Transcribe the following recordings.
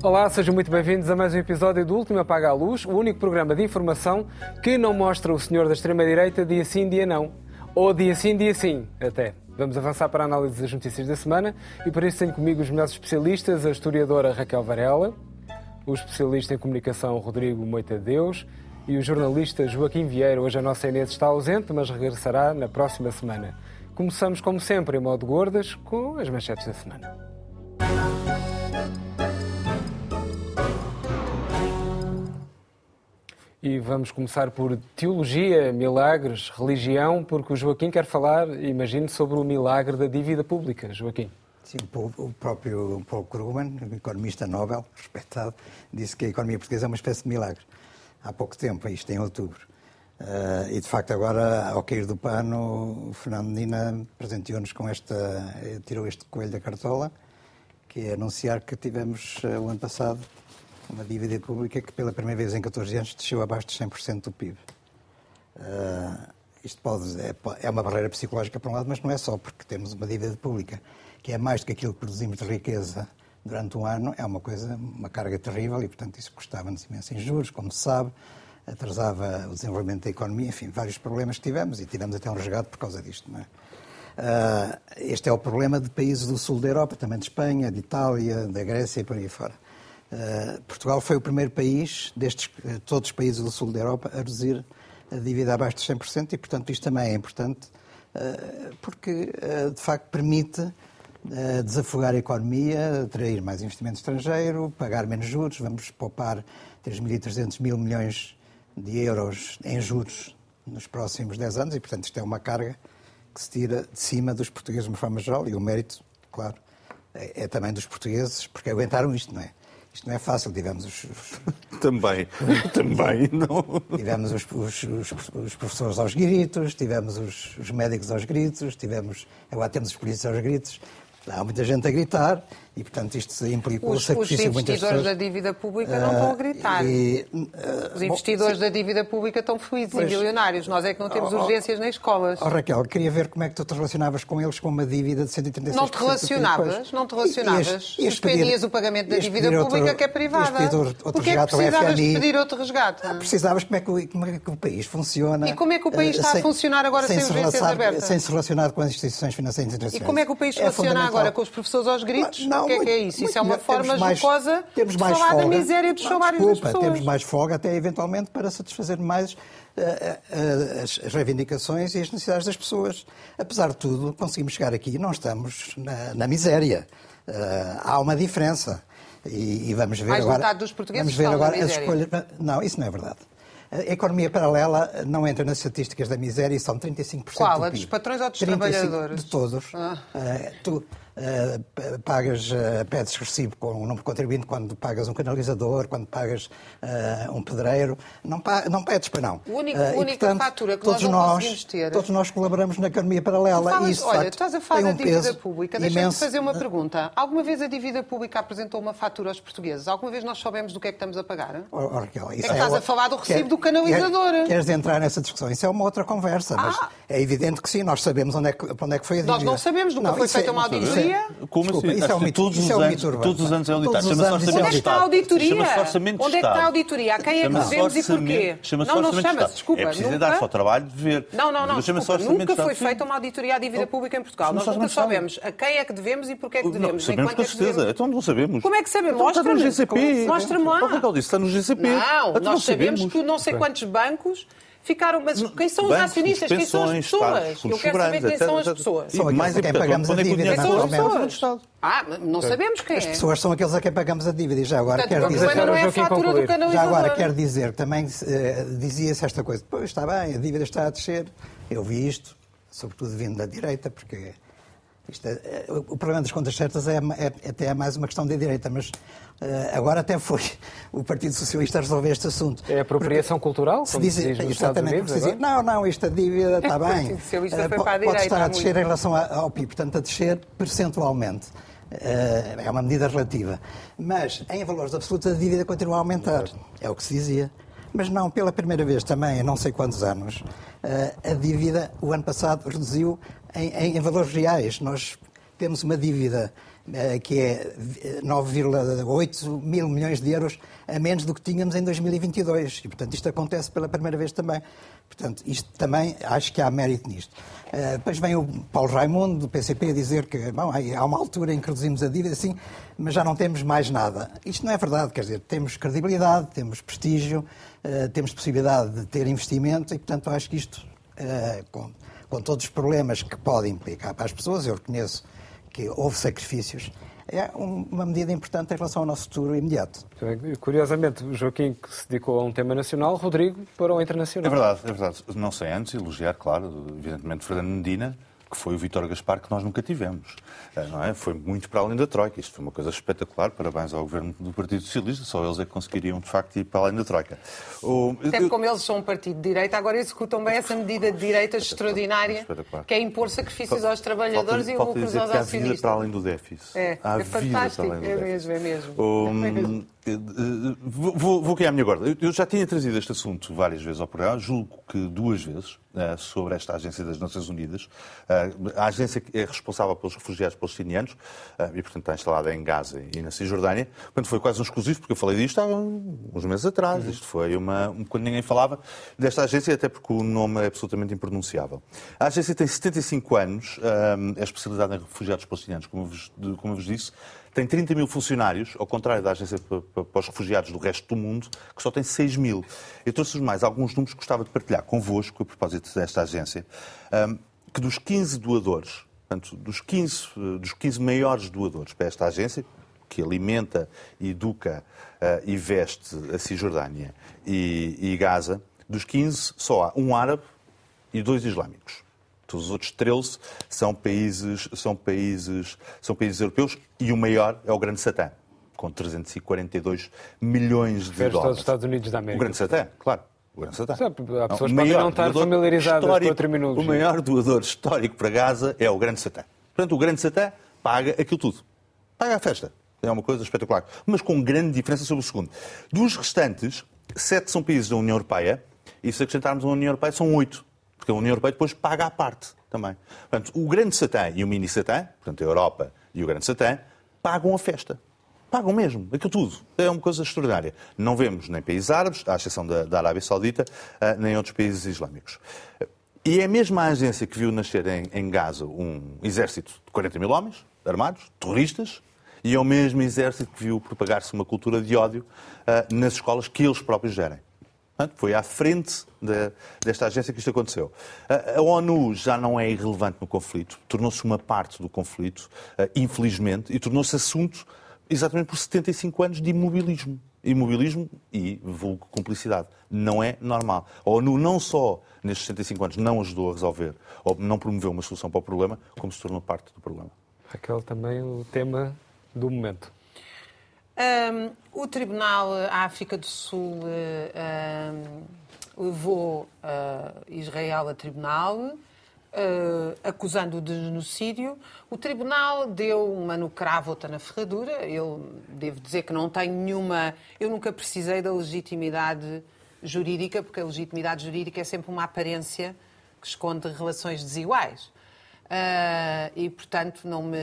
Olá, sejam muito bem-vindos a mais um episódio do Último Apaga a Luz, o único programa de informação que não mostra o senhor da extrema-direita dia sim, dia não. Ou dia sim, dia sim, até. Vamos avançar para a análise das notícias da semana e para isso tenho comigo os melhores especialistas, a historiadora Raquel Varela, o especialista em comunicação Rodrigo Moita Deus e o jornalista Joaquim Vieira. Hoje a nossa Inês está ausente, mas regressará na próxima semana. Começamos, como sempre, em modo gordas, com as manchetes da semana. E vamos começar por teologia, milagres, religião, porque o Joaquim quer falar, imagino, sobre o milagre da dívida pública. Joaquim. Sim, o próprio Paul Krugman, economista Nobel, respeitado, disse que a economia portuguesa é uma espécie de milagre. Há pouco tempo, isto em outubro. Uh, e de facto, agora, ao cair do pano, o Fernando Medina presenteou-nos com esta. tirou este coelho da cartola, que é anunciar que tivemos, uh, o ano passado, uma dívida pública que pela primeira vez em 14 anos desceu abaixo de 100% do PIB. Uh, ah, isto pode, é, é, uma barreira psicológica por um lado, mas não é só, porque temos uma dívida pública que é mais do que aquilo que produzimos de riqueza durante um ano, é uma coisa, uma carga terrível e, portanto, isso custava-nos imenso em juros, como se sabe, atrasava o desenvolvimento da economia, enfim, vários problemas que tivemos e tivemos até um resgate por causa disto, não é? Uh, este é o problema de países do sul da Europa, também de Espanha, de Itália, da Grécia e por aí fora. Uh, Portugal foi o primeiro país, destes uh, todos os países do sul da Europa, a reduzir a dívida abaixo de 100% e, portanto, isto também é importante uh, porque, de facto, permite desafogar a economia, atrair mais investimento estrangeiro, pagar menos juros. Vamos poupar 3.300 mil milhões de euros em juros nos próximos 10 anos e, portanto, isto é uma carga que se tira de cima dos portugueses de uma forma geral e o mérito, claro, é, é também dos portugueses porque aguentaram isto, não é? Isto não é fácil, tivemos os. os... Também, também, não. Tivemos os, os, os, professores aos gritos, tivemos os, médicos aos gritos, tivemos. Agora temos os polícias aos gritos. Há muita gente a gritar e, portanto, isto implicou os, sacrifício de muitas pessoas. Os investidores da dívida pública não estão a gritar. E, uh, os investidores bom, da dívida pública estão felizes pois, e milionários. Nós é que não temos oh, oh, urgências nas escolas. Oh, Raquel, queria ver como é que tu te relacionavas com eles com uma dívida de 136 Não te relacionavas? Não te relacionavas? Suspendias o pagamento da dívida pública outro, que é privada. Outro, Porquê é que precisavas de pedir outro resgate? Ah, precisavas como é, que, como é que o país funciona. E como é que o país está sem, a funcionar agora sem, sem urgências abertas? Sem se relacionar com as instituições financeiras internacionais. E como é que o país é funciona agora? Com os professores aos gritos? Não, que é que é isso? Isso é uma forma mais, jocosa temos mais de falar folga. da miséria dos salários Desculpa, das pessoas. Temos mais folga até eventualmente para satisfazer mais uh, uh, as, reivindicações e as necessidades das pessoas. Apesar de tudo, conseguimos chegar aqui e não estamos na, na miséria. Uh, há uma diferença. E, e vamos ver mais agora. dos portugueses vamos ver agora as escolhas. Não, isso não é verdade. A economia paralela não entra nas estatísticas da miséria e são 35% Qual? do A dos patrões ou dos trabalhadores? De todos. Ah. Uh, tu, uh, pagas, uh, pedes recibo com um número contribuinte quando pagas um canalizador, quando pagas uh, um pedreiro. Não, não pedes para não. A única, uh, única portanto, fatura que nós não nós, ter... Todos nós colaboramos na economia paralela falas, e isso, Olha, facto, estás a falar da um dívida pública. Deixa-me fazer uma pergunta. Alguma vez a dívida pública apresentou uma fatura aos portugueses? Alguma vez nós soubemos do que é que estamos a pagar? Oh, oh, Raquel, é que estás é, a falar do recibo quer, do canalizador. Quer, queres entrar nessa discussão? Isso é uma outra conversa, ah. mas é evidente que sim, nós sabemos onde é que, onde é que foi a dívida. Nós não sabemos, nunca não, foi feita é, uma auditoria. Como assim? Isso é um mito, todos, os é um anos, todos os anos é auditado. Chama-se Orçamento Onde é que está a auditoria? Onde é que está a auditoria? A quem é que devemos e porquê? Não, não chama-se, desculpa. É preciso dar-se ao trabalho de ver. Não, não, não, nunca foi feita uma auditoria à dívida pública em Portugal. Nós nunca sabemos a quem é que devemos e porquê é que devemos. Sabemos com certeza. Então não sabemos. Como é que sabemos? Mostra-me. Está no GCP. Mostra-me lá. Está no GCP. Não, nós sabemos que não sei quantos bancos ficaram. Mas quem são os acionistas? Quem são as pessoas? Eu quero saber quem são as pessoas. São mais a quem pagamos a dívida. Quem são as pessoas? Ah, não sabemos quem é. As pessoas são aqueles a quem pagamos a dívida. E já agora quero dizer. não é a fatura do canalizador. Já agora quero dizer, também uh, dizia-se esta coisa. Pois está bem, a dívida está a descer. Eu vi isto, sobretudo vindo da direita, porque é, o problema das contas certas é, é, até é mais uma questão da direita, mas uh, agora até foi o Partido Socialista a resolver este assunto. É apropriação Porque cultural? Se diz, se diz exatamente, diz, não, não, esta dívida está bem. Uh, pode, pode estar a descer em relação ao PIB, portanto, a descer percentualmente. Uh, é uma medida relativa. Mas, em valores absolutos, a dívida continua a aumentar. É o que se dizia. Mas não, pela primeira vez também, em não sei quantos anos, a dívida, o ano passado, reduziu em, em, valores reais. Nós temos uma dívida eh, que é 9,8 mil milhões de euros a menos do que tínhamos em 2022. E, portanto, isto acontece pela primeira vez também. Portanto, isto também acho que há mérito nisto. Uh, depois vem o Paulo Raimundo, do PCP, dizer que bom, há uma altura em que reduzimos a dívida, sim, mas já não temos mais nada. Isto não é verdade, quer dizer, temos credibilidade, temos prestígio, uh, temos possibilidade de ter investimento e, portanto, acho que isto, uh, com, todos os problemas que pode implicar para as pessoas, eu reconheço que houve sacrifícios, é uma medida importante em relação ao nosso futuro imediato. Curiosamente, o Joaquim que se dedicou a um tema nacional, Rodrigo para o internacional. É verdade, é verdade. Não sei antes elogiar, claro, evidentemente, Fernando Medina, que foi o Vítor Gaspar que nós nunca tivemos. Eh, não é? Foi muito para além da Troika. Isto foi uma coisa espetacular. Parabéns ao governo do Partido Socialista. Só eles é que conseguiriam, de facto, ir para além da Troika. O... Até como eles são um partido de direita, agora executam bem essa medida de direita extraordinária, que é impor sacrifícios aos trabalhadores falta, e lucros aos acionistas. Para além do déficit. É, há é fantástico. É mesmo, é mesmo. É mesmo. Vou, vou aqui à minha guarda. Eu já tinha trazido este assunto várias vezes ao programa, julgo que duas vezes, eh, sobre esta Agência das Nações Unidas. Eh, a agência é responsável pelos refugiados palestinianos eh, e, portanto, está instalada em Gaza e na Cisjordânia. Portanto, foi quase um exclusivo, porque eu falei disto há uns meses atrás. Isto foi uma, quando ninguém falava desta agência, até porque o nome é absolutamente impronunciável. A agência tem 75 anos, é especializada em refugiados palestinianos, como vos, como eu vos disse tem 30 mil funcionários, ao contrário da Agência para os Refugiados do resto do mundo, que só tem 6 mil. Eu trouxe mais alguns números que gostava de partilhar convosco, a propósito desta agência, que dos 15 doadores, portanto, dos 15, dos 15 maiores doadores para esta agência, que alimenta, educa uh, e veste a Cisjordânia e, e Gaza, dos 15 só há um árabe e dois islâmicos. Todos os outros 13 são países, são, países, são países europeus e o maior é o Grande Satã, com 342 milhões de Refere dólares. aos Estados Unidos da América. O Grande Satã, claro. O Grande Satã. Há pessoas que podem não estar familiarizadas com a terminologia. O maior doador histórico para Gaza é o Grande Satã. Portanto, o Grande Satã paga aquilo tudo. Paga a festa. É uma coisa espetacular. Mas com grande diferença sobre o segundo. Dos restantes, sete são países da União Europeia, e se acrescentarmos a União Europeia, são oito porque a União Europeia depois paga à parte também. Portanto, o grande Satã e o mini Satã, portanto, a Europa e o grande Satã, pagam a festa. Pagam mesmo, aquilo tudo. É uma coisa extraordinária. Não vemos nem países árabes, à exceção da, da Arábia Saudita, uh, nem outros países islâmicos. E é a mesma agência que viu nascer em, em Gaza um exército de 40 mil homens, armados, terroristas, e é o mesmo exército que viu propagar-se uma cultura de ódio uh, nas escolas que eles próprios gerem. Foi à frente de, desta agência que isto aconteceu. A, a, ONU já não é irrelevante no conflito, tornou-se uma parte do conflito, uh, infelizmente, e tornou-se assunto exatamente por 75 anos de imobilismo. Imobilismo e vulgo cumplicidade. Não é normal. A ONU não só nestes 65 anos não ajudou a resolver ou não promoveu uma solução para o problema, como se tornou parte do problema. Raquel, também o tema do momento. Um, o Tribunal África do Sul um, levou uh, Israel a tribunal, uh, acusando-o de genocídio. O Tribunal deu uma no cravo, outra na ferradura. Eu devo dizer que não tenho nenhuma. Eu nunca precisei da legitimidade jurídica, porque a legitimidade jurídica é sempre uma aparência que esconde relações desiguais. Uh, e, portanto, não me.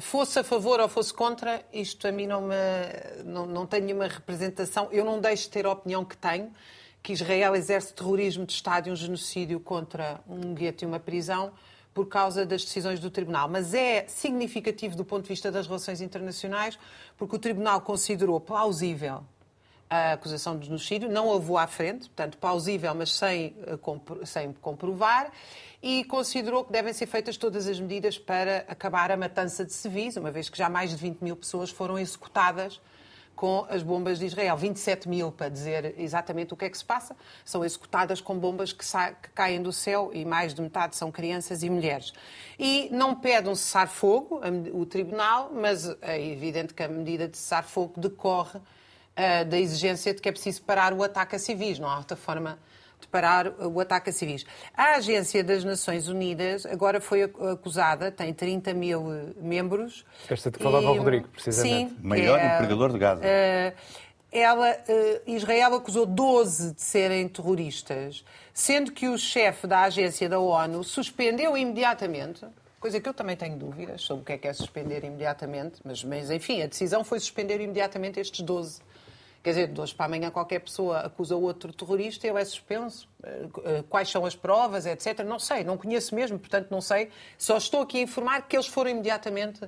Fosse a favor ou fosse contra, isto a mim não me. Não, não tenho nenhuma representação. Eu não deixo de ter a opinião que tenho, que Israel exerce terrorismo de Estado e um genocídio contra um gueto e uma prisão por causa das decisões do Tribunal. Mas é significativo do ponto de vista das relações internacionais, porque o Tribunal considerou plausível a acusação de genocídio, não a levou à frente, portanto, plausível, mas sem, eh, sem comprovar e considerou que devem ser feitas todas as medidas para acabar a matança de civis, uma vez que já mais de 20 mil pessoas foram executadas com as bombas de Israel. 27 mil, para dizer exatamente o que é que se passa, são executadas com bombas que, que caem do céu e mais de metade são crianças e mulheres. E não pede um cessar-fogo, o tribunal, mas é evidente que a medida de cessar-fogo decorre uh, da exigência de que é preciso parar o ataque a civis. Não há outra forma de parar o ataque a civis. A Agência das Nações Unidas agora foi acusada, tem 30 mil membros. Esta que falava e, o Rodrigo, precisamente. Sim, Maior é, empregador de Gaza. Uh, ela, uh, Israel acusou 12 de serem terroristas, sendo que o chefe da agência da ONU suspendeu imediatamente coisa que eu também tenho dúvidas sobre o que é que é suspender imediatamente, mas, mas enfim, a decisão foi suspender imediatamente estes 12. Quer dizer, de hoje para amanhã qualquer pessoa acusa outro terrorista, ele é suspenso. Eh, Quais são as provas, etc. Não sei, não conheço mesmo, portanto não sei. Só estou aqui a informar que eles foram imediatamente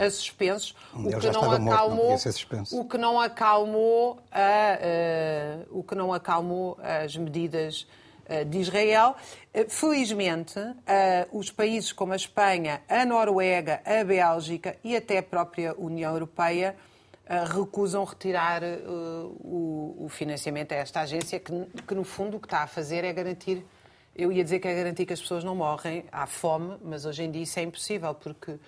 a suspensos, o que morto, acalmou, ser suspenso. o que não acalmou, a, eh, o que não acalmou as medidas eh, de Israel. Eh, Felizmente, eh, os países como a Espanha, a Noruega, a Bélgica e até a própria União Europeia eh, recusam retirar eh, o, financiamento a esta agência, que, que no fundo o que está a fazer é garantir. Eu ia dizer que é garantir que as pessoas não morrem, há fome, mas hoje em dia isso é impossível, porque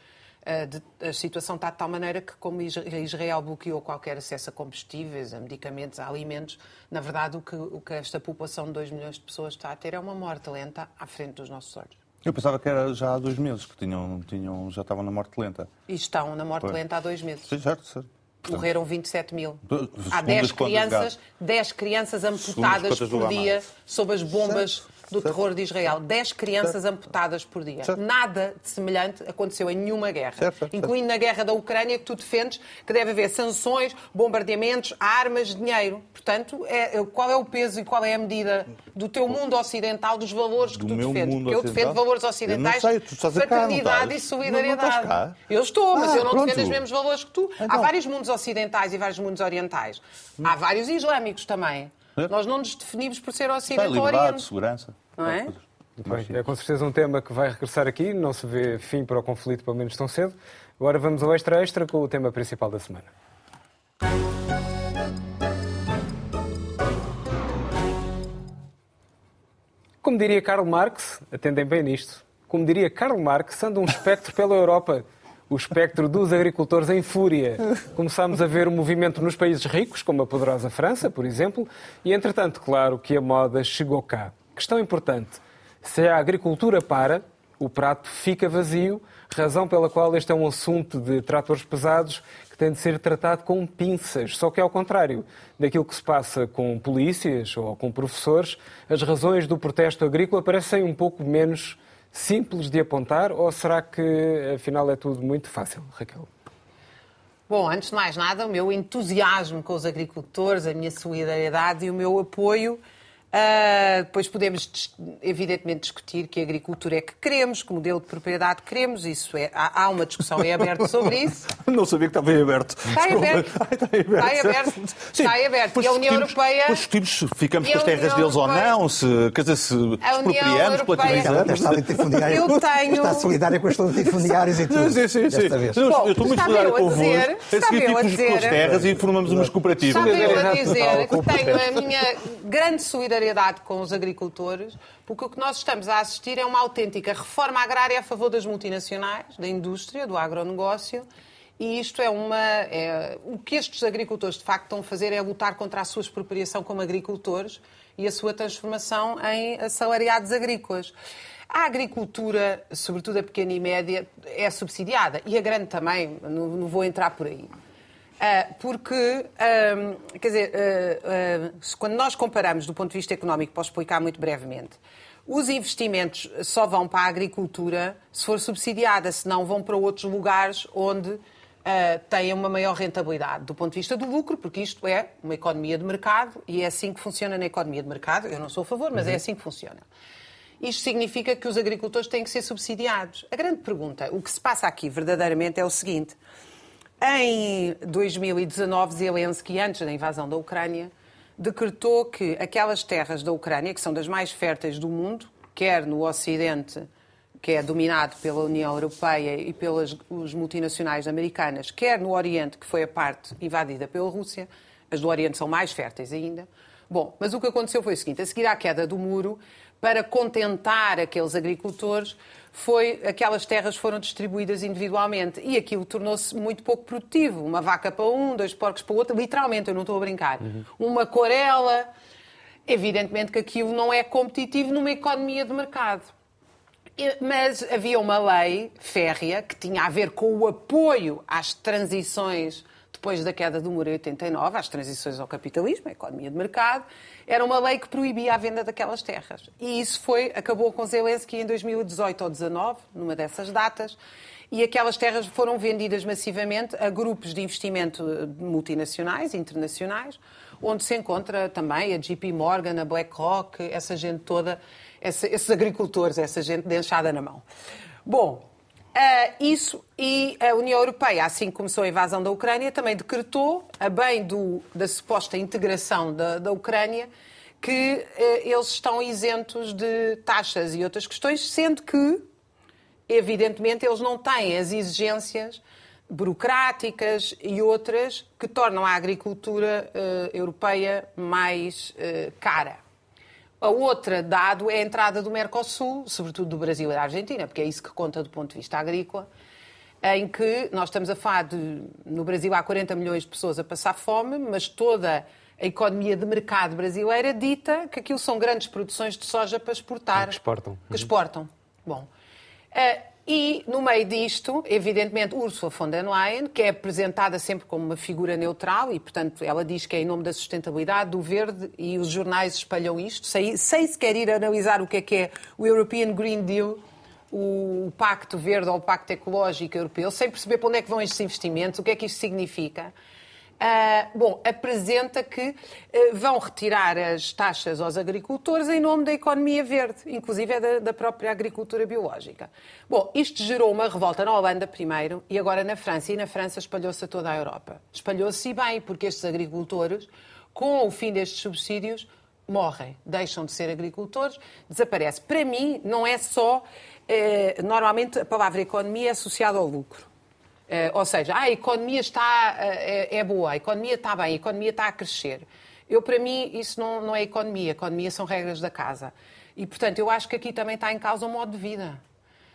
eh, a situação está de tal maneira que, como Is- Israel bloqueou qualquer acesso a combustíveis, a medicamentos, a alimentos, na verdade o que, o que esta população de 2 milhões de pessoas está a ter é uma morte lenta à frente dos nossos olhos. Eu pensava que era já há dois meses que tinham, tinham, já estavam na morte lenta. E estão na morte Pois. lenta há dois meses. Sim, certo, certo. Portanto, Morreram 27 mil. Há segundo 10 as contas do crianças, Gaza. 10 crianças amputadas por dia sob as bombas Certo, do certo. terror de Israel. 10 crianças amputadas por dia. Certo. Nada de semelhante aconteceu em nenhuma guerra. Certo, certo, incluindo na guerra da Ucrânia, que tu defendes que deve haver sanções, bombardeamentos, armas, dinheiro. Portanto, é- qual é o peso e qual é a medida do teu mundo ocidental, dos valores que Do tu meu defendes? mundo Porque eu defendo valores Eu não ocidentais, sei, tu estás a cá, fraternidade e solidariedade. Não- não? Eu estou, mas Ah, eu não pronto. defendo os mesmos valores que tu. Há Então. vários mundos ocidentais e vários mundos orientais. Há vários islâmicos também. Nós não nos definimos por ser ocidente ou liberdade, oriente. segurança. Não é? bem. É com certeza um tema que vai regressar aqui. Não se vê fim para o conflito, pelo menos tão cedo. Agora vamos ao extra extra com o tema principal da semana. Como diria Karl Marx, atendem bem nisto, como diria Karl Marx, anda um espectro pela Europa. O espectro dos agricultores em fúria. Começámos a ver o movimento nos países ricos, como a poderosa França, por exemplo, e entretanto, claro que a moda chegou cá. Questão importante: se a agricultura para, o prato fica vazio, razão pela qual este é um assunto de tratores pesados que tem de ser tratado com pinças. Só que, ao contrário daquilo que se passa com polícias ou com professores, as razões do protesto agrícola parecem um pouco menos simples de apontar, ou será que afinal é tudo muito fácil, Raquel? Bom, antes de mais nada, o meu entusiasmo com os agricultores, a minha solidariedade e o meu apoio. Ah, depois podemos, evidentemente, discutir que agricultura é que queremos, que modelo de propriedade queremos. Isso é, há, há uma discussão em aberto sobre isso. Não sabia que estava em aberto. Está em aberto. Ai, Está em aberto. Está em aberto. Sim, Está em aberto. E a União discutimos- Europeia- Depois discutimos se ficamos com a as terras deles ou não, se, quer dizer, se A União expropriamos, platinizamos. Está latifundiária. Eu tenho- Está solidária com os latifundiários e tudo. Sim, sim, sim. Desta vez. Eu, Bom, eu estou muito estava solidário eu a convosco. dizer- estava seguir eu a tipo com as dizer- terras e formamos umas cooperativas. Estava eu a dizer que tenho a minha grande solidariedade com os agricultores, porque o que nós estamos a assistir é uma autêntica reforma agrária a favor das multinacionais, da indústria, do agronegócio. E isto é uma. é- o que estes agricultores de facto estão a fazer é lutar contra a sua expropriação como agricultores e a sua transformação em assalariados agrícolas. A agricultura, sobretudo a pequena e média, é subsidiada e a grande também, não, não vou entrar por aí. Ah, porque, quer dizer, ah, ah, quando nós comparamos do ponto de vista económico, posso explicar muito brevemente, os investimentos só vão para a agricultura se for subsidiada, senão vão para outros lugares onde têm uma maior rentabilidade do ponto de vista do lucro, porque isto é uma economia de mercado e é assim que funciona na economia de mercado. Eu não sou a favor, mas é assim que funciona. Isto significa que os agricultores têm que ser subsidiados. A grande pergunta, o que se passa aqui verdadeiramente é o seguinte: em 2019, Zelensky, antes da invasão da Ucrânia, decretou que aquelas terras da Ucrânia, que são das mais férteis do mundo, quer no Ocidente, que é dominado pela União Europeia e pelas multinacionais americanas, quer no Oriente, que foi a parte invadida pela Rússia, as do Oriente são mais férteis ainda. Bom, mas o que aconteceu foi o seguinte: a seguir à queda do muro, para contentar aqueles agricultores, foi aquelas terras foram distribuídas individualmente e aquilo tornou-se muito pouco produtivo. Uma vaca para um, dois porcos para o outro, literalmente, eu não estou a brincar. Uma corela. Evidentemente que aquilo não é competitivo numa economia de mercado. Mas havia uma lei férrea que tinha a ver com o apoio às transições depois da queda do muro em 89, às transições ao capitalismo, à economia de mercado, era uma lei que proibia a venda daquelas terras. E isso foi, acabou com Zelensky em 2018 ou 2019, numa dessas datas, e aquelas terras foram vendidas massivamente a grupos de investimento multinacionais, internacionais, onde se encontra também a JP Morgan, a BlackRock, essa gente toda, esses agricultores, essa gente de enxada na mão. Bom, Uh, isso e a União Europeia, assim que começou a invasão da Ucrânia, também decretou, a bem do, da suposta integração da, da Ucrânia, que uh, eles estão isentos de taxas e outras questões, sendo que, evidentemente, eles não têm as exigências burocráticas e outras que tornam a agricultura uh, europeia mais cara. A outra dado é a entrada do Mercosul, sobretudo do Brasil e da Argentina, porque é isso que conta do ponto de vista agrícola, em que nós estamos a falar de. No Brasil há 40 milhões de pessoas a passar fome, mas toda a economia de mercado brasileira dita que aquilo são grandes produções de soja para exportar. Que exportam. Que exportam. Bom. E, no meio disto, evidentemente, Ursula von der Leyen, que é apresentada sempre como uma figura neutral, e, portanto, ela diz que é em nome da sustentabilidade, do verde, e os jornais espalham isto, sem, sem sequer ir analisar o que é que é o European Green Deal, o Pacto Verde ou o Pacto Ecológico Europeu, sem perceber para onde é que vão estes investimentos, o que é que isto significa. Uh, bom, apresenta que uh, vão retirar as taxas aos agricultores em nome da economia verde, inclusive é da, da, própria agricultura biológica. Bom, isto gerou uma revolta na Holanda primeiro e agora na França. E na França espalhou-se a toda a Europa. Espalhou-se bem, porque estes agricultores, com o fim destes subsídios, morrem, deixam de ser agricultores, desaparecem. Para mim, não é só. Uh, normalmente a palavra economia é associada ao lucro. Uh, ou seja, ah, a economia está, é, é, boa, a economia está bem, a economia está a crescer. Eu, para mim, isso não, não é economia. Economia são regras da casa. E, portanto, eu acho que aqui também está em causa o modo de vida.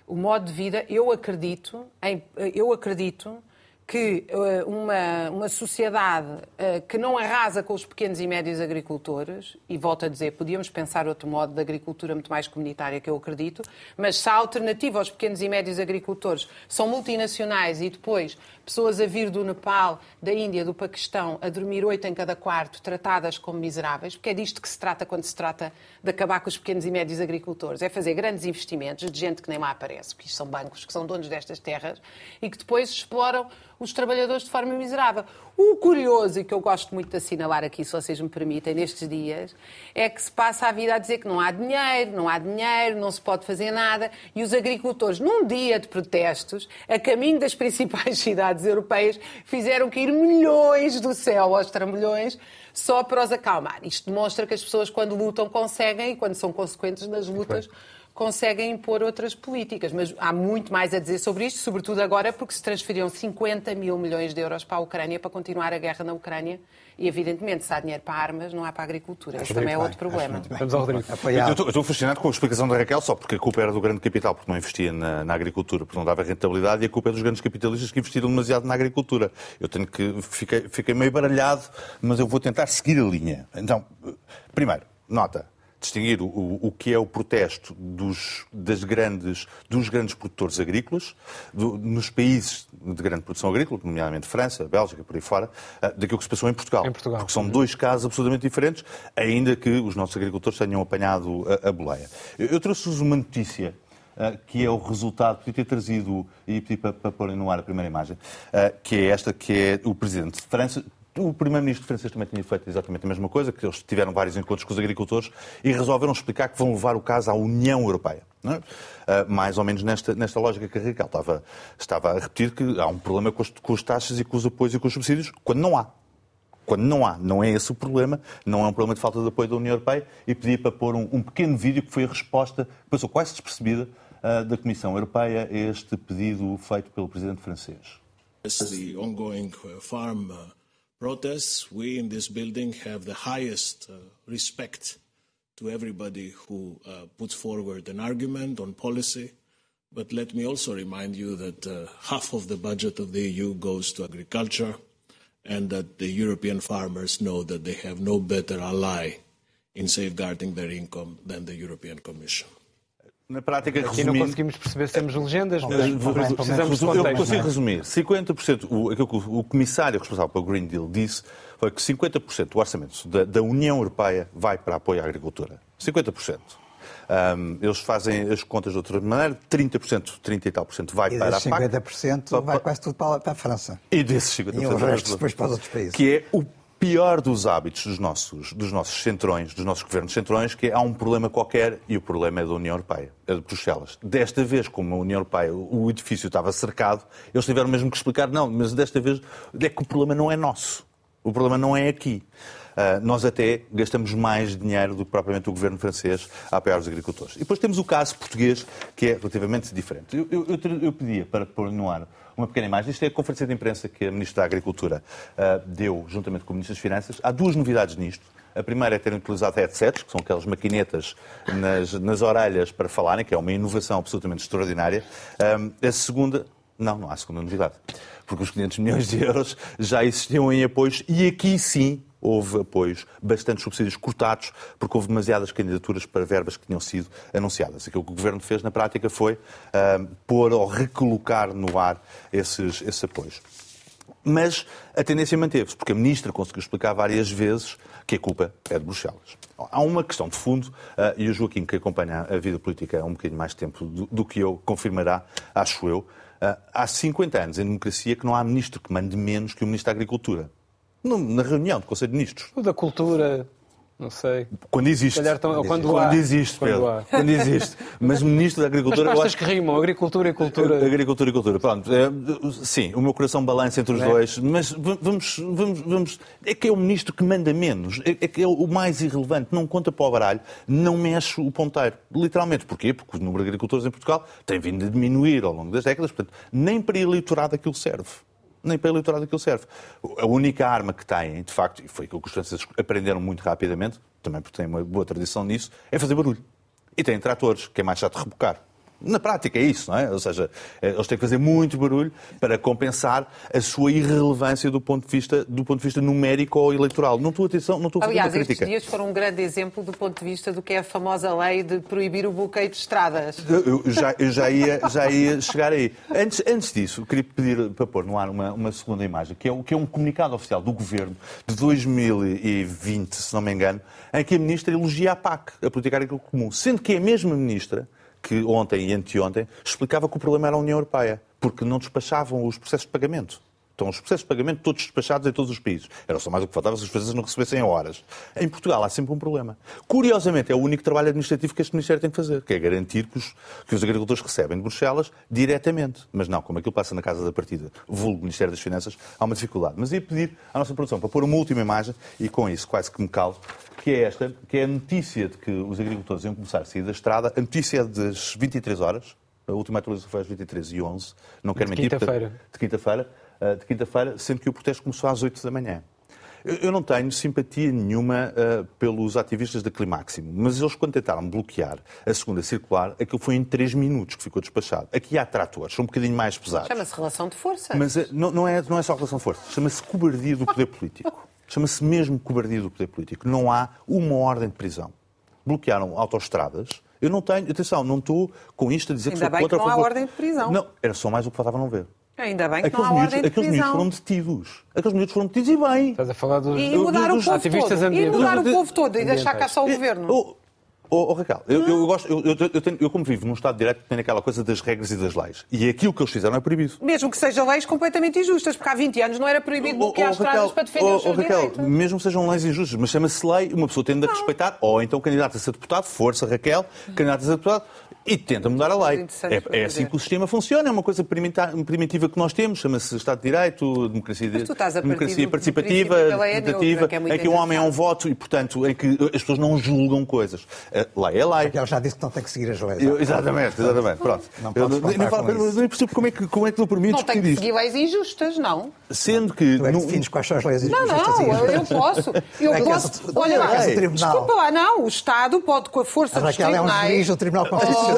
O modo de vida, eu acredito, em, eu acredito que uh, uma, uma sociedade uh, que não arrasa com os pequenos e médios agricultores, e volto a dizer, podíamos pensar outro modo de agricultura muito mais comunitária, que eu acredito, mas se a alternativa aos pequenos e médios agricultores são multinacionais e depois pessoas a vir do Nepal, da Índia, do Paquistão, a dormir oito em cada quarto, tratadas como miseráveis, porque é disto que se trata quando se trata de acabar com os pequenos e médios agricultores, é fazer grandes investimentos de gente que nem lá aparece, porque isto são bancos que são donos destas terras e que depois exploram os trabalhadores de forma miserável. O curioso, e que eu gosto muito de assinalar aqui, se vocês me permitem, nestes dias, é que se passa a vida a dizer que não há dinheiro, não há dinheiro, não se pode fazer nada, e os agricultores, num dia de protestos, a caminho das principais cidades europeias, fizeram cair milhões do céu aos trambolhões só para os acalmar. Isto demonstra que as pessoas, quando lutam, conseguem, e quando são consequentes nas lutas, conseguem impor outras políticas. Mas há muito mais a dizer sobre isto, sobretudo agora porque se transferiram 50 mil milhões de euros para a Ucrânia para continuar a guerra na Ucrânia. E, evidentemente, se há dinheiro para armas, não há para a agricultura. Isso também é outro problema. Vamos ao Rodrigo. Eu estou fascinado com a explicação da Raquel, só porque a culpa era do grande capital, porque não investia na, na, agricultura, porque não dava rentabilidade, e a culpa é dos grandes capitalistas que investiram demasiado na agricultura. Eu tenho que. Fiquei, fiquei meio baralhado, mas eu vou tentar seguir a linha. Então, primeiro, nota distinguir o, o, que é o protesto dos, das grandes, dos grandes produtores agrícolas, do, nos países de grande produção agrícola, nomeadamente França, Bélgica, por aí fora, uh, daquilo que se passou em Portugal. Em Portugal. Porque são dois casos absolutamente diferentes, ainda que os nossos agricultores tenham apanhado a, a boleia. Eu, eu trouxe-vos uma notícia Uh, que é o resultado, podia ter trazido, e pedi para, para pôr no ar a primeira imagem, uh, que é esta, que é o Presidente de França o primeiro-ministro francês também tinha feito exatamente a mesma coisa, que eles tiveram vários encontros com os agricultores e resolveram explicar que vão levar o caso à União Europeia. É? Uh, mais ou menos nesta, nesta lógica que Raquel estava, estava a repetir, que há um problema com, com as taxas e com os apoios e com os subsídios, quando não há. Quando não há, não é esse o problema, não é um problema de falta de apoio da União Europeia, e pedia para pôr um, um pequeno vídeo que foi a resposta, que passou quase despercebida, uh, da Comissão Europeia a este pedido feito pelo Presidente francês. The ongoing uh, farm protests, we in this building have the highest uh, respect to everybody who uh, puts forward an argument on policy. But let me also remind you that uh, half of the budget of the EU goes to agriculture and that the European farmers know that they have no better ally in safeguarding their income than the European Commission. Na prática, Aqui não resumindo, conseguimos perceber se temos legendas, mas Convém, convém, precisamos de contexto. eu não consigo é? resumir. 50%, o, aquilo que o, comissário responsável pelo Green Deal disse foi que 50% do orçamento da, da União Europeia vai para apoio à agricultura. 50%. Ahm, eles fazem as contas de outra maneira, 30%, 30 e tal por cento vai E para a PAC. 50% vai quase tudo para, para a França. E desses 50% E o resto depois para os outros países. Que é o pior dos hábitos dos nossos, dos nossos centrões, dos nossos governos centrões, que é, há um problema qualquer e o problema é da União Europeia, é de Bruxelas. Desta vez, como a União Europeia, o edifício estava cercado, eles tiveram mesmo que explicar, não, mas desta vez é que o problema não é nosso. O problema não é aqui. Ah, nós até gastamos mais dinheiro do que propriamente o governo francês a apoiar os agricultores. E depois temos o caso português, que é relativamente diferente. Eu, eu, eu, eu pedia para pôr no ar uma pequena imagem. Isto é a conferência de imprensa que a Ministra da Agricultura ah, deu, juntamente com o Ministro das Finanças. Há duas novidades nisto. A primeira é terem utilizado headsets, que são aquelas maquinetas nas, nas orelhas para falarem, que é uma inovação absolutamente extraordinária. A segunda, não, não há segunda novidade. Porque os 500 milhões de euros já existiam em apoios e aqui sim houve apoios, bastantes subsídios cortados, porque houve demasiadas candidaturas para verbas que tinham sido anunciadas. Aquilo que o Governo fez na prática foi ah, pôr ou recolocar no ar esses, esses apoios. Mas a tendência manteve-se, porque a Ministra conseguiu explicar várias vezes que a culpa é de Bruxelas. Há uma questão de fundo, ah, e o Joaquim, que acompanha a vida política há um bocadinho mais tempo do, do que eu, confirmará, acho eu, ah, há 50 anos em democracia que não há ministro que mande menos que o Ministro da Agricultura. Na reunião do Conselho de Ministros. O da cultura, não sei. Quando existe. Calhar tão- quando Quando há. existe, Quando Pedro. há. Quando existe. Mas Ministro da Mas Agricultura... pastas acho- que rimam, agricultura e cultura. Agricultura e cultura, pronto. É, sim, o meu coração balança entre os É. dois, mas vamos, vamos, vamos. É que é o ministro que manda menos, é, é que é o mais irrelevante, não conta para o baralho, não mexe o ponteiro. Literalmente. Porquê? Porque o número de agricultores em Portugal tem vindo a diminuir ao longo das décadas, portanto, nem para eleitorado aquilo serve. Nem para eleitorado aquilo serve. A única arma que têm, de facto, e foi aquilo que os franceses aprenderam muito rapidamente, também porque têm uma boa tradição nisso, é fazer barulho. E têm tratores, que é mais chato de rebocar. Na prática é isso, não é? Ou seja, eh, eles têm que fazer muito barulho para compensar a sua irrelevância do ponto de vista, do ponto de vista numérico ou eleitoral. Não estou, atenção, não estou a fazer Aliás, uma estes crítica. dias foram um grande exemplo do ponto de vista do que é a famosa lei de proibir o bloqueio de estradas. Eu já, eu já, ia, já ia chegar aí. Antes, antes disso, queria pedir para pôr no ar uma, uma segunda imagem, que é, que é um comunicado oficial do Governo de 2020, se não me engano, em que a Ministra elogia a PAC, a Política Agrícola Comum, sendo que é a mesma Ministra que ontem e anteontem explicava que o problema era a União Europeia, porque não despachavam os processos de pagamento. Estão os processos de pagamento todos despachados em todos os países. Era só mais o que faltava se as coisas não recebessem em horas. Em Portugal há sempre um problema. Curiosamente, é o único trabalho administrativo que este Ministério tem que fazer, que é garantir que os, que os agricultores recebem de Bruxelas diretamente. Mas não, como aquilo passa na casa da partida, vulgo Ministério das Finanças, há uma dificuldade. Mas ia pedir à nossa produção para pôr uma última imagem, e com isso quase que me calo, que é esta, que é a notícia de que os agricultores iam começar a sair da estrada. A notícia é das 23 horas. A última atualização foi às 23 e 11. Não quero De mentir. portanto, quinta-feira. de quinta-feira, eh, de quinta-feira, sendo que o protesto começou às 8 da manhã. Eu- não tenho simpatia nenhuma eh, pelos ativistas da Climáximo, mas eles, quando tentaram bloquear a segunda circular, aquilo foi em 3 minutos que ficou despachado. Aqui há tratores, são um bocadinho mais pesados. Chama-se relação de força. Mas eh, não, não é, não é só relação de força, chama-se cobardia do poder político. Chama-se mesmo cobardia do poder político. Não há uma ordem de prisão. Bloquearam autoestradas. Eu não tenho, atenção, não estou com isto a dizer que Ainda sou bem contra que não há favor. ordem de prisão. Não, era só mais o que faltava não ver. Ainda bem que Aqueles não há miúdos, ordem de aqueles miúdos prisão. foram detidos. Aqueles miúdos foram detidos e bem. Estás a falar dos, E mudar dos povo todo. E mudar o Dos- povo todo e deixar cá só o governo. Oh, oh, oh, Raquel, eu, eu gosto, eu, eu, eu, tenho- eu como vivo num Estado de Direito, tenho aquela coisa das regras e das leis. E aquilo que eles fizeram é proibido. Mesmo que sejam leis completamente injustas, porque há 20 anos não era proibido bloquear Oh, oh, estradas para defender oh, os seus oh, Raquel, direitos. mesmo que sejam leis injustas, mas chama-se lei, uma pessoa tende a respeitar, ou então candidata-se a deputado, força Raquel, candidata-se a deputado, e tenta mudar a lei. É, é assim que o sistema funciona, é uma coisa primitiva que nós temos, chama-se Estado de Direito, democracia, tu democracia participativa, é neutra, tentativa, que é em que o homem é um voto e, portanto, em que as pessoas não julgam coisas. A lei é lei. Ele já disse que não tem que seguir as leis. Eu- exatamente, exatamente. Pronto. Não Eu falo- eu isso. nem percebo como é que, como é que por mim Não tem que isto. seguir leis injustas, não. Sendo que. Tu é que defines quais são as leis Não, injustas e não, eu, eu posso. Eu É posso. Olha lá, é desculpa lá, não. O Estado pode, com a força dos Raquel é um tribunais. juiz do Tribunal Constitucional.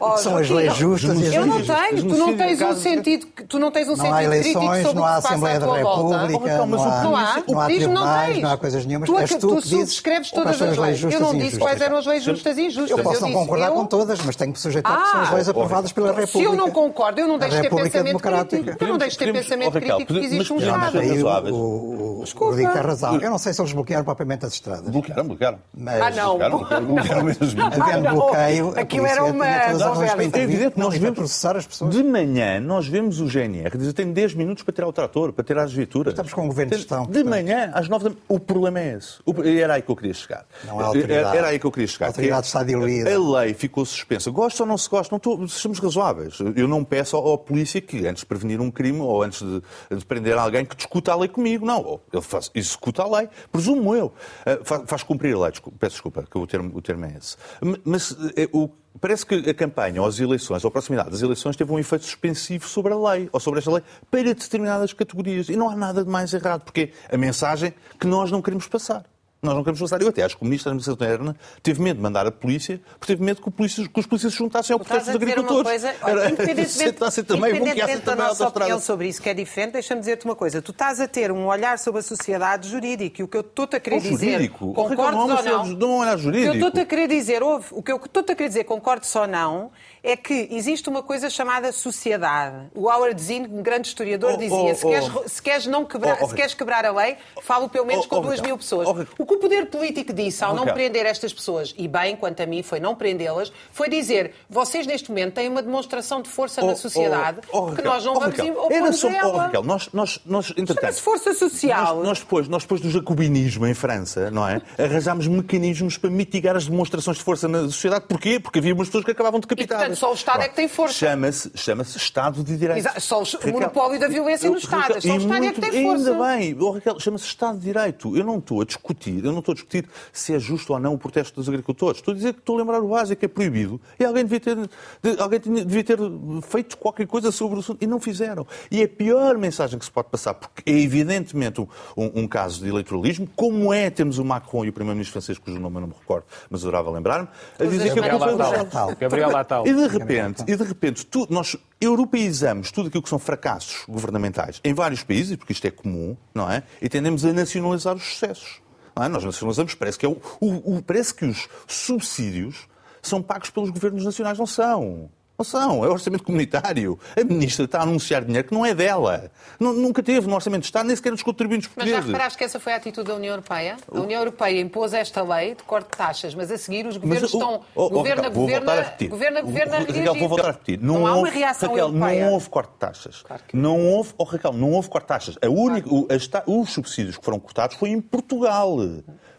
Oh, são as leis justas e as Eu não leis tenho, tu não tens um sentido, tu não tens um Não há sentido crítico eleições, sobre não há o que Assembleia da volta. República, não há, Não há, que tribunais, não há coisas nenhumas. Tu, tu tu que dizes subscreves quais todas as leis. Eu não disse quais eram as leis justas e injustas. Eu posso não concordar eu- com todas, mas tenho que sujeitar porque são as Ah, leis aprovadas pela República. Se eu não concordo, eu não deixo de ter pensamento crítico. Eu não deixo de ter pensamento oh, crítico porque existe um Estado. o, Rodrigo tem razão. Eu não sei se eles bloquearam propriamente as estradas. Bloquearam, bloquearam. Mas, Ah, não. Bloquearam, bloquearam, bloquearam mesmo. Havendo não. bloqueio, Aquilo era uma novela. É evidente, nós vemos- processar as pessoas. De manhã nós vemos o GNR dizer tem 10 minutos para tirar o trator, para tirar as viaturas. Estamos com um governo de gestão, De manhã às 9 da O problema é esse. O- Era aí que eu queria chegar. Não há autoridade. Era, aí que eu queria chegar. A autoridade é- está diluída. A lei ficou suspensa. Gosta ou não se gosta, não estou, sejamos razoáveis. Eu não peço ao polícia que antes de prevenir um crime ou antes de, de prender alguém que discuta a lei comigo. Não, ele faz, executa a lei. Presumo eu. Ah, faz, faz cumprir a lei. Desculpa, peço desculpa, que o termo, o termo é esse. Mas eh, o Parece que a campanha ou as eleições, ou a proximidade das eleições, teve um efeito suspensivo sobre a lei, ou sobre esta lei, para determinadas categorias. E não há nada de mais errado, porque é a mensagem que nós não queremos passar. Nós não queremos passar. Eu até acho que o Ministro da Administração Interna teve medo de mandar a polícia, porque teve medo que, o polícia, que os polícias se juntassem ao protesto dos agricultores. coisa, olha, Era- independentemente, também independentemente da também nossa opinião sobre isso, que é diferente, deixa-me dizer-te uma coisa. Tu estás a ter um olhar sobre a sociedade jurídica e o que eu estou-te a querer Ou dizer, jurídico. concordes não ou não? não há um olhar O que eu jurídico. estou-te a querer dizer, ouve, o que eu estou-te a querer dizer, concordes ou não, é que existe uma coisa chamada sociedade. O Howard Zinn, um grande historiador, Oh, dizia, oh, se, queres, oh. se queres não quebrar, Oh, oh, se queres quebrar a lei, falo pelo menos Oh, com duas mil pessoas. O que o poder político disse ao não prender estas pessoas, e bem, quanto a mim, foi não prendê-las, foi dizer, vocês neste momento têm uma demonstração de força na sociedade que nós não vamos Raquel, opor Era só, ela. Raquel, nós, nós, nós entretanto, força social. Nós, nós, depois, nós, depois do jacobinismo em França, não é? Arranjámos mecanismos para mitigar as demonstrações de força na sociedade. Porquê? Porque havia umas pessoas que acabavam decapitadas. Portanto, só o Estado é que tem força. Chama-se chama Estado de Direito. Exato, só o Raquel, monopólio da violência no Estado. Raquel, Só o Estado é muito- que tem força. Ainda bem. Oh, Raquel, chama-se Estado de Direito. Eu não estou a discutir, eu não estou a discutir se é justo ou não o protesto dos agricultores. Estou a dizer que estou a lembrar o básico, é proibido. E alguém devia ter, alguém devia ter feito qualquer coisa sobre o assunto e não fizeram. E é a pior mensagem que se pode passar, porque é evidentemente um, um- um caso de eleitoralismo, como é, temos o Macron e o Primeiro-Ministro francês, cujo nome eu não me recordo, mas adorava lembrar-me, a dizer que a culpa é Gabriel Attal. E de repente, e de repente tu- nós europeizamos tudo aquilo que são fracassos governamentais em vários países, porque isto é comum, não é? E tendemos a nacionalizar os sucessos. Não é? Nós nacionalizamos, parece que, é o, o- o- parece que os subsídios são pagos pelos governos nacionais. Não são. Não são, é orçamento comunitário. A ministra está a anunciar dinheiro que não é dela. Nu- Nunca teve no orçamento de Estado, nem sequer dos contribuintes Mas já portugueses. reparaste que essa foi a atitude da União Europeia? A União Europeia impôs esta lei de corte de taxas, mas a seguir os governos o- estão. oh, oh, governa, Raquel, vou governa, voltar a repetir. governa, governa, Raquel, reagir. vou voltar a repetir. Não, há uma reação Raquel, europeia. não houve corte de taxas. Claro que não houve, oh, Raquel, não houve corte de taxas. A única, o- as ta- os subsídios que foram cortados foi em Portugal.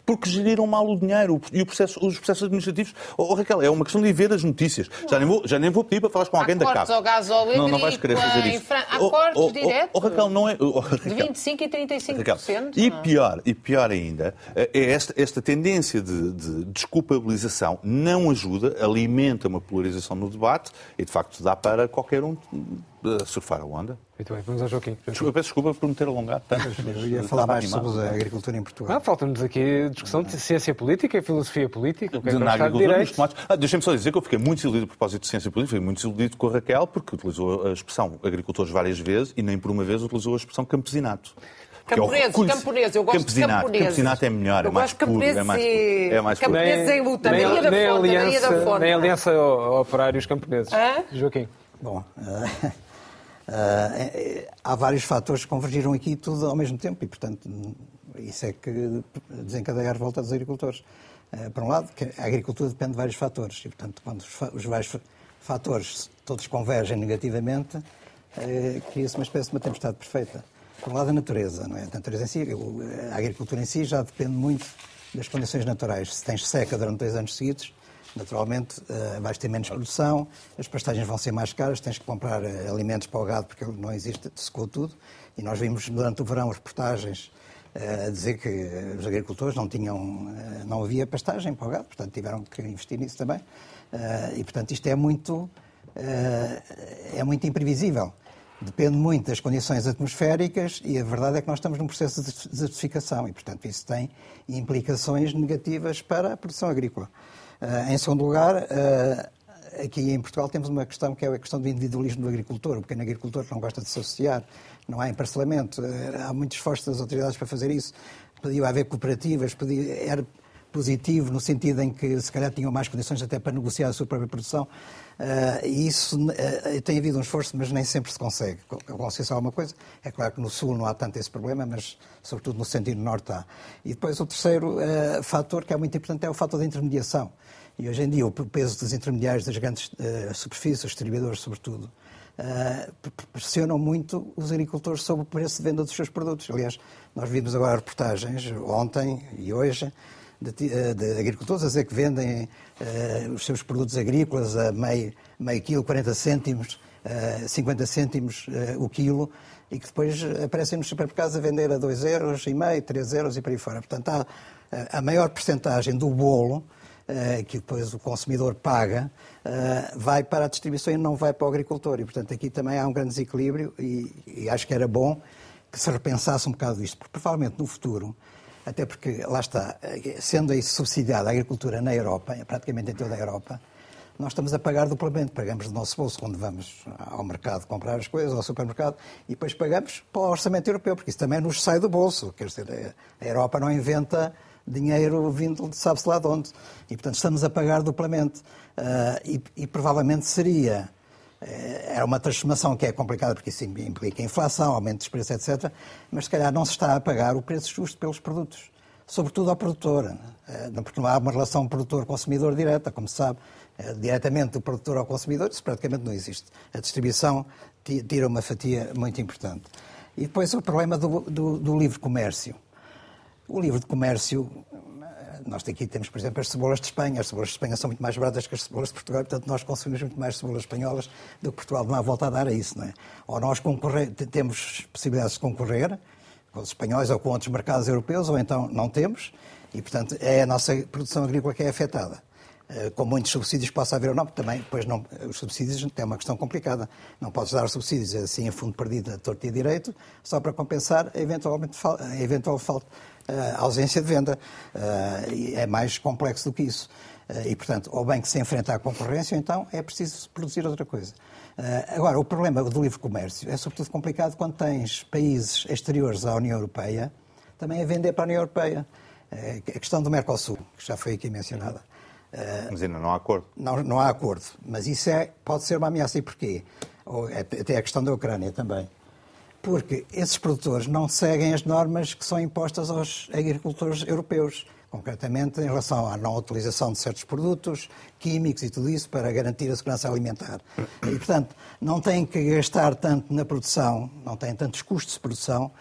Porque geriram mal o dinheiro e o processo- os processos administrativos. Oh, Raquel, é uma questão de ver as notícias. Já nem, vou, já nem vou pedir para falar com alguém da CAP. ao gasóleo Não, não vais querer fazer isso. Fran- há cortes oh, oh, diretos? Oh, Raquel, não é. oh, De Raquel, 25% e 35%. Raquel, E é? pior, e pior ainda, é esta, esta tendência de, de desculpabilização não ajuda, alimenta uma polarização no debate e, de facto, dá para qualquer um surfar a onda. Muito bem, vamos ao Joaquim. Eu peço desculpa por me ter alongado tanto. Eu ia falar mais sobre a agricultura em Portugal. Ah, Falta-nos aqui discussão de ciência política, filosofia política, é que o na de agricultura, tomates. Ah, Deixem-me só dizer que eu fiquei muito desiludido a propósito de ciência política, fiquei muito desiludido com a Raquel, porque utilizou a expressão agricultores várias vezes e nem por uma vez utilizou a expressão campesinato. Que é Camponeses, camponeses, eu gosto de campesinato. camponeses. Campesinato é melhor, é Eu mais gosto de puro, é camponeses mais e- puro. É mais puro. camponeses em luta, Maria da nem Fonte, Maria da aliança, Fonte. nem aliança operários camponeses. Hã? Joaquim. Bom, eh, eh, há vários fatores que convergiram aqui tudo ao mesmo tempo e, portanto, isso é que desencadeia a revolta dos agricultores. Eh, Por um lado, que a agricultura depende de vários fatores e, portanto, quando os vários fa- fatores todos convergem negativamente, eh, cria-se uma espécie de uma tempestade perfeita. Por um lado, a natureza, não é? A natureza em si, a agricultura em si já depende muito das condições naturais. Se tens seca durante dois anos seguidos, naturalmente eh, vais ter menos produção, as pastagens vão ser mais caras, tens que comprar eh, alimentos para o gado porque não existe, secou tudo. E nós vimos durante o verão reportagens eh, a dizer que os agricultores não tinham, não havia pastagem para o gado, portanto tiveram que investir nisso também. E portanto isto é muito, é muito imprevisível. Depende muito das condições atmosféricas e a verdade é que nós estamos num processo de desertificação e, portanto, isso tem implicações negativas para a produção agrícola. Uh, em segundo lugar, uh, aqui em Portugal temos uma questão que é a questão do individualismo do agricultor. O pequeno agricultor não gosta de se associar, não há emparcelamento. há muitos esforços das autoridades para fazer isso. Podia haver cooperativas, podia, era positivo no sentido em que se calhar tinham mais condições até para negociar a sua própria produção. Uh, e isso uh, tem havido um esforço, mas nem sempre se consegue. Consegue-se alguma coisa. É claro que no Sul não há tanto esse problema, mas sobretudo no sentido Norte há. E depois o terceiro uh, fator que é muito importante é o fator da intermediação. E hoje em dia o peso dos intermediários das grandes superfícies, os distribuidores sobretudo, pressionam muito os agricultores sobre o preço de venda dos seus produtos. Aliás, nós vimos agora reportagens ontem e hoje de, eh, de agricultores a dizer que vendem uh, os seus produtos agrícolas a meio, meio quilo, 40 cêntimos, uh, 50 cêntimos uh, o quilo, e que depois aparecem nos supermercados a vender a 2 euros e meio, 3 euros e por aí fora. Portanto, há a maior percentagem do bolo que depois o consumidor paga, vai para a distribuição e não vai para o agricultor. E, portanto, aqui também há um grande desequilíbrio e, e acho que era bom que se repensasse um bocado isto, porque provavelmente no futuro até porque, lá está, sendo aí subsidiada a agricultura na Europa, praticamente em toda a Europa, nós estamos a pagar duplamente. Pagamos do nosso bolso quando vamos ao mercado comprar as coisas, ao supermercado, e depois pagamos para o orçamento europeu, porque isso também nos sai do bolso. Quer dizer, a Europa não inventa dinheiro vindo de sabe-se lá de onde. E, portanto, estamos a pagar duplamente. Uh, e, e, provavelmente seria é uma transformação que é complicada porque isso implica inflação, aumento dos preços, etc. Mas se calhar não se está a pagar o preço justo pelos produtos, sobretudo ao produtor, eh, porque não há uma relação produtor-consumidor direta, como se sabe. Eh, diretamente do produtor ao consumidor, isso praticamente não existe. A distribuição tira uma fatia muito importante. E depois o problema do, do, do livre comércio. O livre de comércio nós aqui temos, por exemplo, as cebolas de Espanha. As cebolas de Espanha são muito mais baratas que as cebolas de Portugal, portanto, nós consumimos muito mais cebolas espanholas do que Portugal. Não há volta a dar a isso, não é? Ou nós temos possibilidades de concorrer com os espanhóis ou com outros mercados europeus, ou então não temos, e, portanto, é a nossa produção agrícola que é afetada. Eh, com muitos subsídios possa haver ou não, também, pois não, os subsídios é uma questão complicada. Não podes dar subsídios assim a fundo perdido, a torto e direito, só para compensar eventualmente, a eventual falta, a ausência de venda. Eh, é mais complexo do que isso. Eh, e, portanto, ou bem que se enfrenta à concorrência, ou então é preciso produzir outra coisa. Agora, o problema do livre comércio é sobretudo complicado quando tens países exteriores à União Europeia também a vender para a União Europeia. A questão do Mercosul, que já foi aqui mencionada. Mas ainda não há acordo. Não, não há acordo. Mas isso é, pode ser uma ameaça. E porquê? Ou é, até a questão da Ucrânia também. Porque esses produtores não seguem as normas que são impostas aos agricultores europeus. Concretamente, em relação à não utilização de certos produtos químicos e tudo isso para garantir a segurança alimentar. E, portanto, não têm que gastar tanto na produção, não têm tantos custos de produção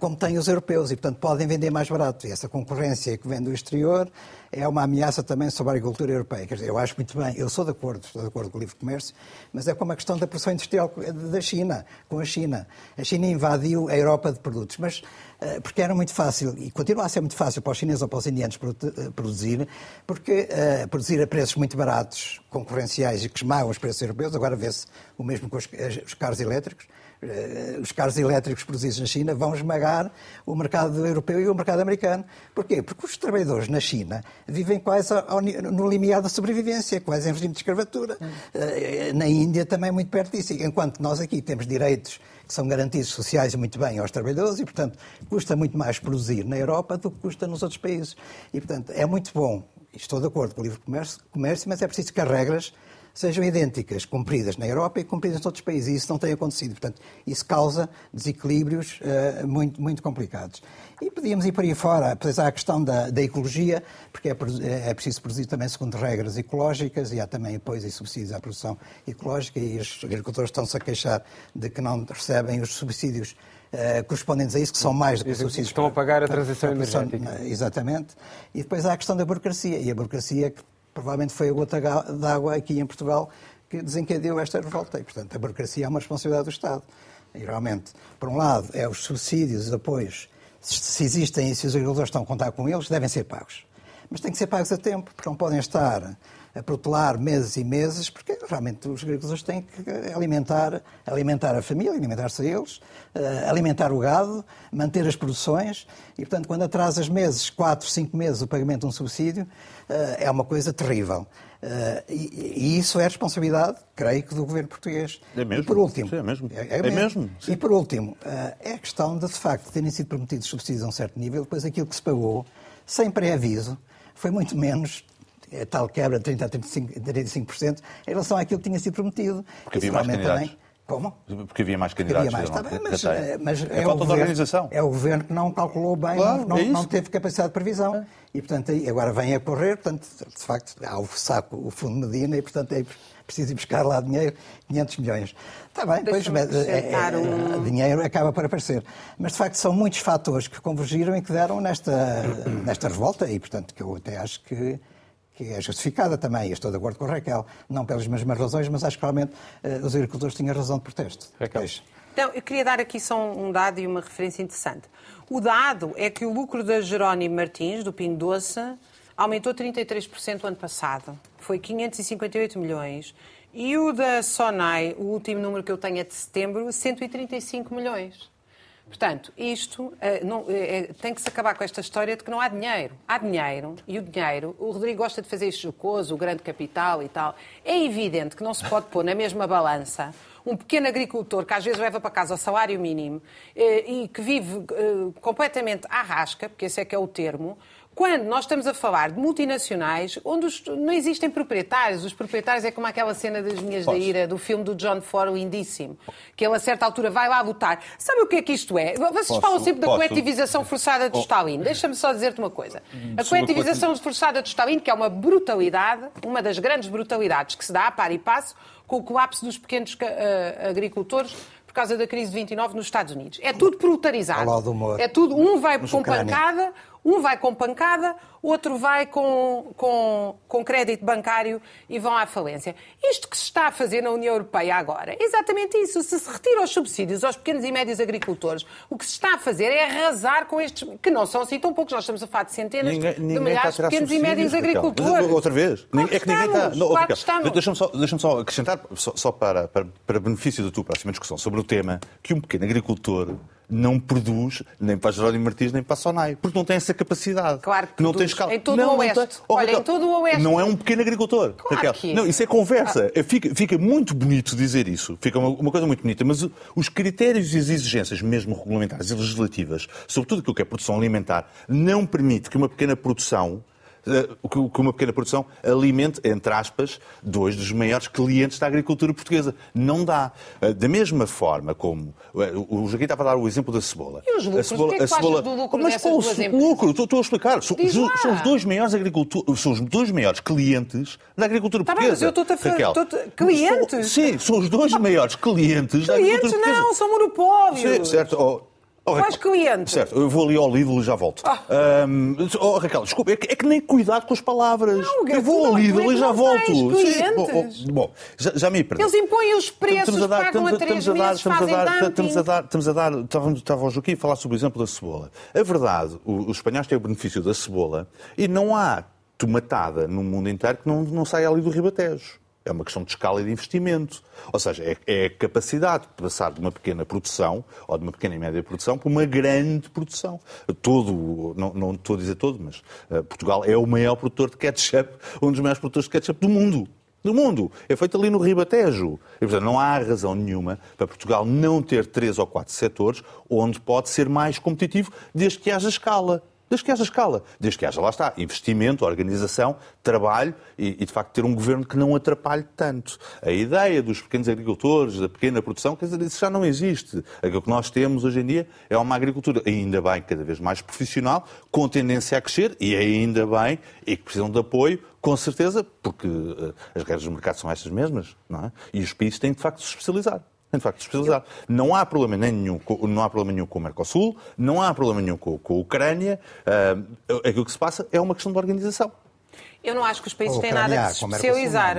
como têm os europeus e, portanto, podem vender mais barato. E essa concorrência que vem do exterior é uma ameaça também sobre a agricultura europeia. Quer dizer, eu acho muito bem, eu sou de acordo, estou de acordo com o livre comércio, mas é como a questão da produção industrial da China, com a China. A China invadiu a Europa de produtos, mas eh, porque era muito fácil, e continua a ser muito fácil para os chineses ou para os indianos eh, produzir, porque uh, produzir a preços muito baratos, concorrenciais e que esmagam os preços europeus, agora vê-se o mesmo com os, os carros elétricos, eh, os carros elétricos produzidos na China vão esmagar o mercado europeu e o mercado americano. Porquê? Porque os trabalhadores na China vivem quase no limiar da sobrevivência, quase em regime de escravatura. Eh, na Índia também muito perto disso. Enquanto nós aqui temos direitos que são garantidos sociais muito bem aos trabalhadores e, portanto, custa muito mais produzir na Europa do que custa nos outros países. E, portanto, é muito bom, estou de acordo com o livre comércio, comércio mas é preciso que as regras sejam idênticas, cumpridas na Europa e cumpridas em outros países. E isso não tem acontecido. Portanto, isso causa desequilíbrios uh, muito, muito complicados. E podíamos ir por aí fora, pois há a questão da, da ecologia, porque é, é, é, preciso produzir também segundo regras ecológicas e há também apoios e subsídios à produção ecológica e os agricultores estão-se a queixar de que não recebem os subsídios Uh, correspondentes a isso, que são mais do que subsídios. Estão a pagar a transição energética. Exatamente. E depois há a questão da burocracia. E a burocracia que provavelmente foi a gota d'água aqui em Portugal que desencadeou esta revolta. E, portanto, a burocracia é uma responsabilidade do Estado. E, realmente, por um lado, é os subsídios, os apoios, se existem e se os agricultores estão a contar com eles, devem ser pagos. Mas têm que ser pagos a tempo, porque não podem estar a protelar meses e meses, porque realmente os agricultores têm que alimentar, alimentar a família, alimentar-se a eles, uh, alimentar o gado, manter as produções e, portanto, quando atrasas meses, quatro, cinco meses, o pagamento de um subsídio, uh, é uma coisa terrível. Uh, e, e, isso é responsabilidade, creio que, do governo português. É mesmo? E por último, Sim, é mesmo. É, é mesmo. mesmo e por último, uh, é a questão de, de facto, terem sido prometidos subsídios a um certo nível, depois aquilo que se pagou, sem pré-aviso, foi muito menos a tal quebra de 30% a 35%, 35% em relação àquilo que tinha sido prometido. Porque havia mais candidatos. Também, como? Porque havia mais candidatos. Havia mais, está bem, mas, mas é, é falta de organização. É o governo que não calculou bem, claro, não, é não, teve capacidade de previsão. É. E, portanto, agora vem a correr, portanto, de facto, há o saco, o fundo Medina, e, portanto, é preciso ir buscar lá dinheiro, 500 milhões. Está bem, pois, é, é, um... dinheiro acaba por aparecer. Mas, de facto, são muitos fatores que convergiram e que deram nesta, nesta revolta, e, portanto, que eu até acho que que é justificada também, e estou de acordo com o Raquel, não pelas mesmas razões, mas acho que realmente os agricultores tinham razão de protesto. Raquel. Então, eu queria dar aqui só um dado e uma referência interessante. O dado é que o lucro da Jerónimo Martins, do Pingo Doce, aumentou 33% o ano passado. Foi 558 milhões. E o da Sonai, o último número que eu tenho é de setembro, 135 milhões. Portanto, isto uh, não, uh, tem que se acabar com esta história de que não há dinheiro. Há dinheiro e o dinheiro, o Rodrigo gosta de fazer isto jocoso, o grande capital e tal. É evidente que não se pode pôr na mesma balança um pequeno agricultor que às vezes leva para casa o salário mínimo uh, e que vive completamente à rasca, porque esse é que é o termo, quando nós estamos a falar de multinacionais onde os, não existem proprietários, os proprietários é como aquela cena das minhas da ira, do filme do John Ford, lindíssimo, que ele a certa altura vai lá votar. Sabe o que é que isto é? Vocês posso, falam sempre da posso. coletivização forçada de oh. Stalin. Deixa-me só dizer-te uma coisa. A coletivização forçada de Stalin, que é uma brutalidade, uma das grandes brutalidades que se dá a par e passo com o colapso dos pequenos uh, agricultores por causa da crise de 29 nos Estados Unidos. É tudo brutalizado. É tudo, um vai com pancada, um vai com pancada, outro vai com, com, com crédito bancário e vão à falência. Isto que se está a fazer na União Europeia agora é exatamente isso. Se se retira os subsídios aos pequenos e médios agricultores, o que se está a fazer é arrasar com estes, que não são assim tão poucos, nós estamos a falar de centenas ninguém, ninguém de milhares de pequenos e médios agricultores. outra vez, claro é que ninguém está. Não, claro Deixa-me só, deixa só acrescentar, só, só para, para, para benefício da tua próxima discussão sobre o tema, que um pequeno agricultor não produz nem para Jerónimo Martins nem para a Sonai, porque não tem essa capacidade. Claro que não tem escala. Em todo não, o Oeste. Oh, Olha, em todo o Oeste. Não é um pequeno agricultor. Claro. Que... Não, isso é conversa. Ah. Fica, fica, muito bonito dizer isso. Fica uma, uma, coisa muito bonita. Mas os critérios e as exigências, mesmo regulamentares e legislativas, sobretudo aquilo que é produção alimentar, não permite que uma pequena produção que uma pequena produção alimente, entre aspas, dois dos maiores clientes da agricultura portuguesa. Não dá. Eh, da mesma forma como eh, o Joaquim estava a dar o exemplo da cebola. E os lucros? A cebola, que é que a cebola... do lucro Mas qual o lucro? Estou, estou, a explicar. São, são, os dois maiores agricultores, são os dois maiores clientes da agricultura tá portuguesa. Bem, mas eu estou a falar. Clientes? São, sim, são os dois maiores clientes, da agricultura portuguesa. Clientes não, são monopólios. Sim, certo. Oh, Oh, Quais clientes? Certo, eu vou ali ao Lidl e já volto. Ah. Um, oh, Raquel, desculpa, é que, é que, nem cuidado com as palavras. Não, eu vou ao Lidl e já volto. Sim, bom, bom, já, já me perdi. Eles impõem os preços, a dar, pagam a dar, estamos a dar, estamos a dar, estamos a dar, estava, estava o Joaquim a falar sobre o exemplo da cebola. A verdade, os espanhóis têm o benefício da cebola e não há tomatada no mundo inteiro que não, não saia ali do Ribatejo. É uma questão de escala e de investimento. Ou seja, é, é, a capacidade de passar de uma pequena produção, ou de uma pequena e média produção, para uma grande produção. Todo, não, não estou a dizer todo, mas uh, Portugal é o maior produtor de ketchup, um dos maiores produtores de ketchup do mundo. Do mundo. É feito ali no Ribatejo. E, portanto, não há razão nenhuma para Portugal não ter três ou quatro setores onde pode ser mais competitivo, desde que haja escala. Desde que haja escala, desde que haja, lá está, investimento, organização, trabalho e, e, de facto, ter um governo que não atrapalhe tanto. A ideia dos pequenos agricultores, da pequena produção, quer dizer, isso já não existe. Aquilo que nós temos hoje em dia é uma agricultura, ainda bem, cada vez mais profissional, com tendência a crescer, e ainda bem, e que precisam de apoio, com certeza, porque uh, as regras do mercado são estas mesmas, não é? E os países têm, de facto, de se especializar de facto especializado. Não há problema nenhum com, não há problema nenhum com o Mercosul, não há problema nenhum com, com a Ucrânia. Uh, aquilo que se passa é uma questão de organização. Eu não acho que os países têm nada que se especializar.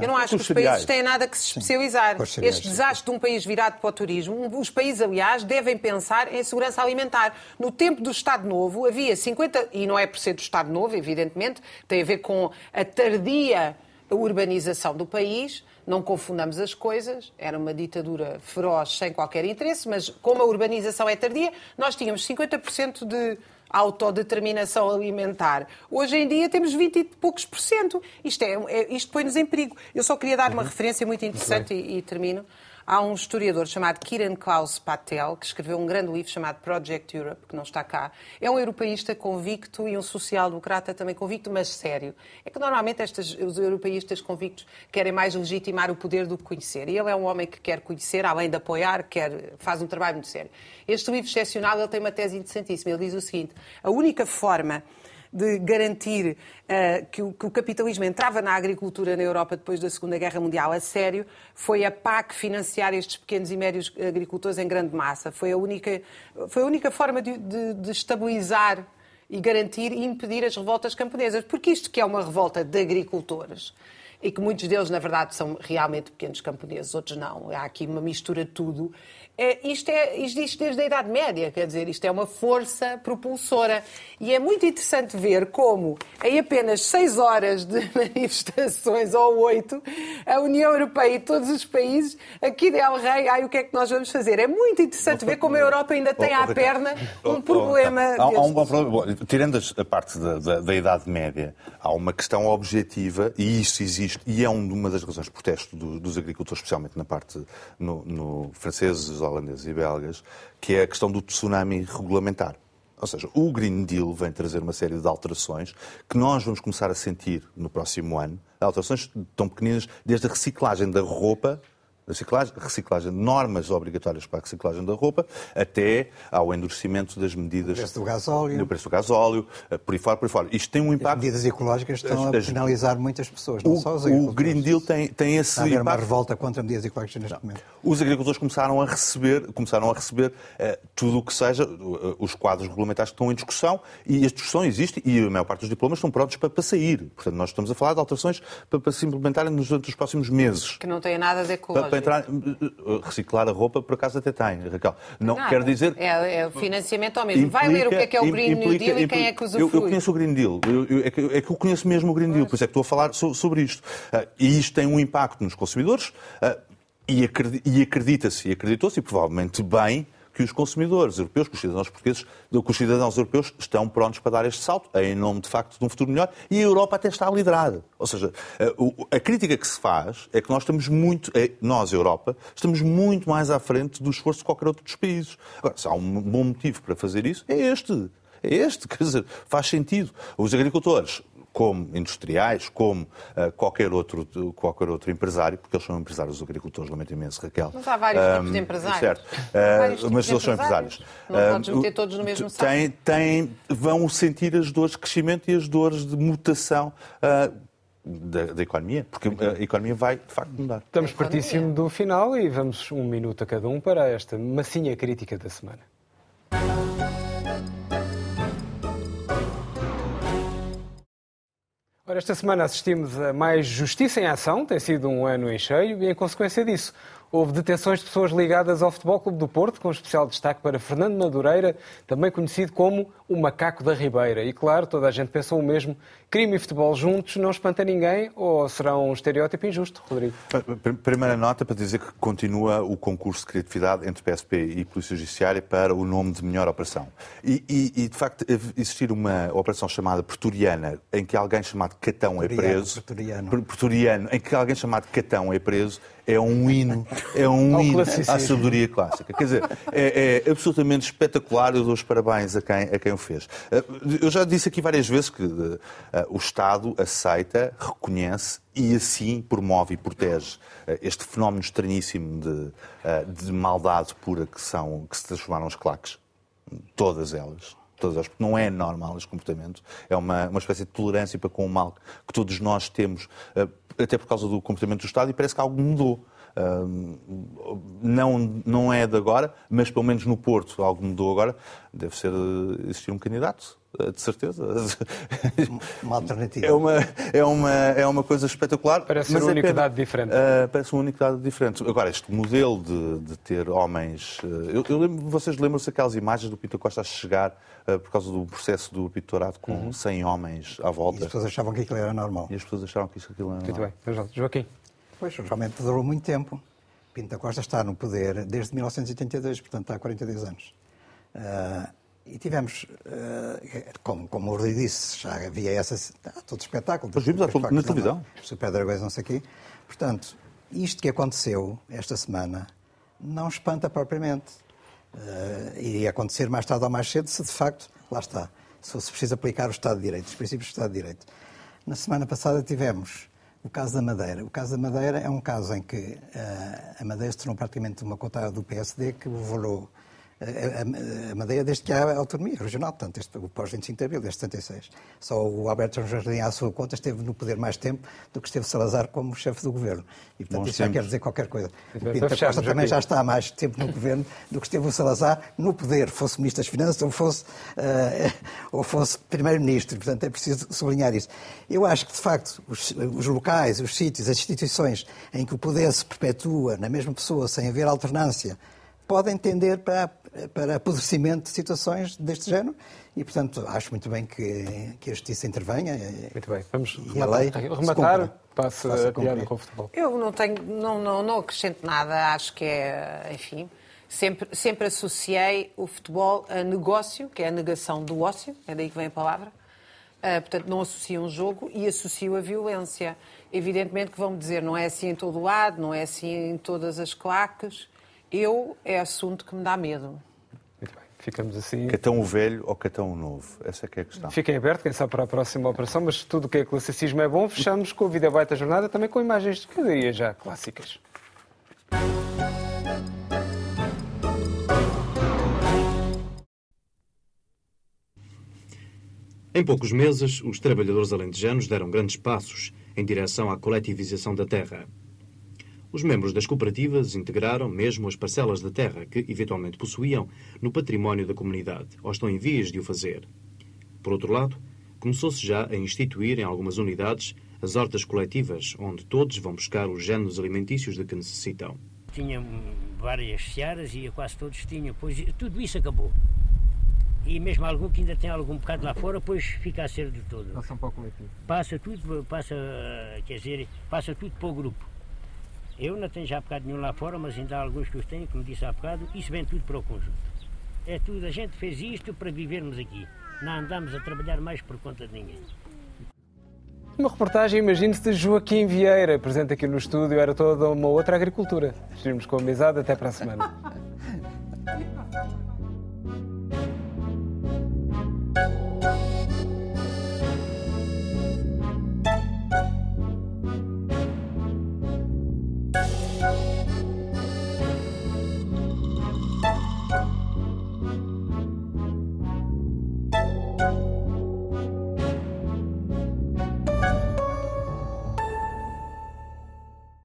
Eu não acho que os países têm nada que se especializar. Este desastre de um país virado para o turismo, os países, aliás, devem pensar em segurança alimentar. No tempo do Estado Novo, havia 50, e não é por ser do Estado Novo, evidentemente, tem a ver com a tardia a urbanização do país, não confundamos as coisas, era uma ditadura feroz sem qualquer interesse, mas como a urbanização é tardia, nós tínhamos 50% de autodeterminação alimentar. Hoje em dia temos 20 e poucos por cento. Isto, é, é isto põe-nos em perigo. Eu só queria dar uma uhum. referência muito interessante e, e termino. Há um historiador chamado Kiran Klaus Patel, que escreveu um grande livro chamado Project Europe, que não está cá. É um europeísta convicto e um social-democrata também convicto, mas sério. É que normalmente estes, os europeístas convictos querem mais legitimar o poder do que conhecer. E ele é um homem que quer conhecer, além de apoiar, quer, faz um trabalho muito sério. Este livro excepcional ele tem uma tese interessantíssima. Ele diz o seguinte: a única forma de garantir uh, que, o, que, o, capitalismo entrava na agricultura na Europa depois da Segunda Guerra Mundial a sério, foi a PAC financiar estes pequenos e médios agricultores em grande massa. Foi a única, foi a única forma de, de, de estabilizar e garantir e impedir as revoltas camponesas. Porque isto que é uma revolta de agricultores, e que muitos deles, na verdade, são realmente pequenos camponeses, outros não. Há aqui uma mistura de tudo. É, isto é, existe desde a Idade Média, quer dizer, isto é uma força propulsora. E é muito interessante ver como, em apenas seis horas de manifestações, ou oito, a União Europeia e todos os países, aqui de El Rei, ai, o que é que nós vamos fazer? É muito interessante ver como a Europa ainda tem à perna um problema. Há, um problema. Tirando a parte da, da, da, Idade Média, há uma questão objetiva, e isso existe, e é uma das razões de protesto dos agricultores, especialmente na parte no, no franceses holandeses e belgas, que é a questão do tsunami regulamentar. Ou seja, o Green Deal vem trazer uma série de alterações que nós vamos começar a sentir no próximo ano. Alterações tão pequeninas, desde a reciclagem da roupa reciclagem, reciclagem de normas obrigatórias para a reciclagem da roupa, até ao endurecimento das medidas... O preço do gasóleo. Do preço do gasóleo, eh, por aí fora, por aí fora. Isto tem um impacto... As medidas ecológicas estão as, a penalizar muitas pessoas, não o, só os agricultores. O Green Deal tem, tem esse Está a impacto... uma revolta contra medidas ecológicas neste não. momento. Os agricultores começaram a receber, começaram a receber uh, tudo o que seja, uh, os quadros regulamentares que estão em discussão, e a discussão existe, e a maior parte dos diplomas estão prontos para, para sair. Portanto, nós estamos a falar de alterações para, para se implementarem nos, nos próximos meses. Que não têm nada de ecológico. Para, para entrar, reciclar a roupa, por acaso até tem, Raquel. Não, quer dizer... É, é financiamento ao mesmo. Implica, Vai ler o que é, que é o Green implica, Deal e quem é que usufrui. Eu, eu conheço o Green Deal. Eu, eu, é, que, é, que, eu conheço mesmo o Green Deal, por isso é que estou a falar so, sobre isto. Uh, e isto tem um impacto nos consumidores uh, e acredita-se, e acreditou-se, e provavelmente bem, que os consumidores europeus, que os cidadãos portugueses, que os cidadãos europeus estão prontos para dar este salto, em nome de facto de um futuro melhor, e a Europa até está a liderar. Ou seja, a crítica que se faz é que nós estamos muito, é, nós, Europa, estamos muito mais à frente do esforço de qualquer outro dos países. Agora, se há um bom motivo para fazer isso, é este. É este, quer dizer, faz sentido. Os agricultores como industriais, como uh, qualquer, outro, qualquer outro empresário, porque eles são empresários, os agricultores, lamento imenso, Raquel. Mas há vários um, tipos de empresários. Certo, uh, mas eles são empresários. Não uh, podes meter todos no mesmo saco. Tem, tem, vão sentir as dores de crescimento e as dores de mutação da, da, economia, porque a economia vai, de facto, mudar. Estamos pertíssimo do final e vamos um minuto a cada um para esta massinha crítica da semana. Ora, esta semana assistimos a mais justiça em ação, tem sido um ano em cheio, e em consequência disso, houve detenções de pessoas ligadas ao Futebol Clube do Porto, com especial destaque para Fernando Madureira, também conhecido como o Macaco da Ribeira. E claro, toda a gente pensou o mesmo, crime e futebol juntos não espanta ninguém, ou será um estereótipo injusto, Rodrigo? Primeira nota para dizer que continua o concurso de criatividade entre PSP e Polícia Judiciária para o nome de melhor operação. E, e, e de facto, existir uma operação chamada Pretoriana, em que alguém chamado Catão é preso... Pretoriano. Pretoriano, em que alguém chamado Catão é preso, é um hino, é um hino à sabedoria clássica. Quer dizer, é, é, absolutamente espetacular. Eu dou os parabéns a quem, a quem o fez. Eh, eu já disse aqui várias vezes que uh, o Estado aceita, reconhece e assim promove e protege uh, este fenómeno estranhíssimo de, de maldade pura que, são, que se transformaram as claques. Todas elas todas elas, porque não é normal este comportamento. É uma, uma espécie de tolerância para com o mal que todos nós temos até por causa do comportamento do Estado, e parece que algo mudou. Não, não é de agora, mas pelo menos no Porto algo mudou agora. Deve ser existir um candidato eh, de certeza. Uma alternativa. É uma, é uma, é uma coisa espetacular. Parece mas ser um é dado diferente. Uh, parece um único dado diferente. Agora, este modelo de, de ter homens. uh, eu, eu lembro, vocês lembram-se daquelas imagens do Pinto Costa a chegar uh, por causa do processo do Pintorado com Uhum. 100 homens à E volta. as pessoas achavam que aquilo era normal. E as pessoas acharam que isso aquilo era. Muito bem. Vamos lá. Joaquim. Pois, realmente durou muito tempo. Pinto da Costa está no poder desde 1982, portanto há 42 anos. Ah, e tivemos, ah, como, como o Rui disse, já havia essa, todo espetáculo. Nós vimos tele- na televisão. Super Dragões, não sei o quê. Portanto, isto que aconteceu esta semana não espanta propriamente. Uh, iria acontecer mais tarde ou mais cedo se de facto, lá está, se fosse preciso aplicar o Estado de Direito, os princípios do Estado de Direito. Na semana passada tivemos o caso da Madeira. O caso da Madeira é um caso em que uh, a Madeira se tornou praticamente uma cota do PSD que levou a, a, Madeira desde que há autonomia regional, portanto, este, o pós-25 de Abril, desde 76. Só o Alberto Jardim, à sua conta, esteve no poder mais tempo do que esteve Salazar como chefe do governo. E, portanto, Bons isso já tempos. quer dizer qualquer coisa. O Para Pinto da Costa também aqui. já está há mais tempo no governo do que esteve o Salazar no poder, fosse Ministro das Finanças ou fosse, ou fosse Primeiro-Ministro. Portanto, é preciso sublinhar isso. Eu acho que, de facto, os, os locais, os sítios, as instituições em que o poder se perpetua na mesma pessoa sem haver alternância, podem tender para, para apodrecimento de situações deste género e, portanto, acho muito bem que, que a Justiça intervenha. Muito bem. Vamos E a lei rematar. rematar passo Faça a piada cumprir. com o futebol. Eu não tenho, não, não, não acrescento nada, acho que é, enfim, sempre, sempre associei o futebol a negócio, que é a negação do ócio, é daí que vem a palavra. Ah, portanto, não associo um jogo e associo a violência. Evidentemente que vão-me dizer, não é assim em todo o lado, não é assim em todas as claques. Eu, é assunto que me dá medo. Muito bem. Ficamos assim. Catão o velho ou catão o novo? Essa é que é a questão. Fiquem abertos, quem sabe para a próxima operação, mas tudo o que é classicismo é bom. Fechamos com o Vida Baita Jornada, também com imagens de cada já clássicas. Em poucos meses, os trabalhadores alentejanos deram grandes passos em direção à coletivização da terra. Os membros das cooperativas integraram mesmo as parcelas da terra que eventualmente possuíam no património da comunidade, ou estão em vias de o fazer. Por outro lado, começou-se já a instituir em algumas unidades as hortas coletivas, onde todos vão buscar os géneros alimentícios de que necessitam. tinha várias searas e quase todos tinham. Pois tudo isso acabou. E mesmo algum que ainda tem algum bocado lá fora, pois fica a ser de todo. São para o coletivo. Passa tudo, passa, quer dizer, passa tudo para o grupo. Eu não tenho já bocado nenhum lá fora, mas ainda há alguns que os tenho, como disse há bocado, isso vem tudo para o conjunto. É tudo, a gente fez isto para vivermos aqui. Não andamos a trabalhar mais por conta de ninguém. Uma reportagem, imagine-se, de Joaquim Vieira, presente aqui no estúdio, era toda uma outra agricultura. Seguimos com a amizade, até para a semana.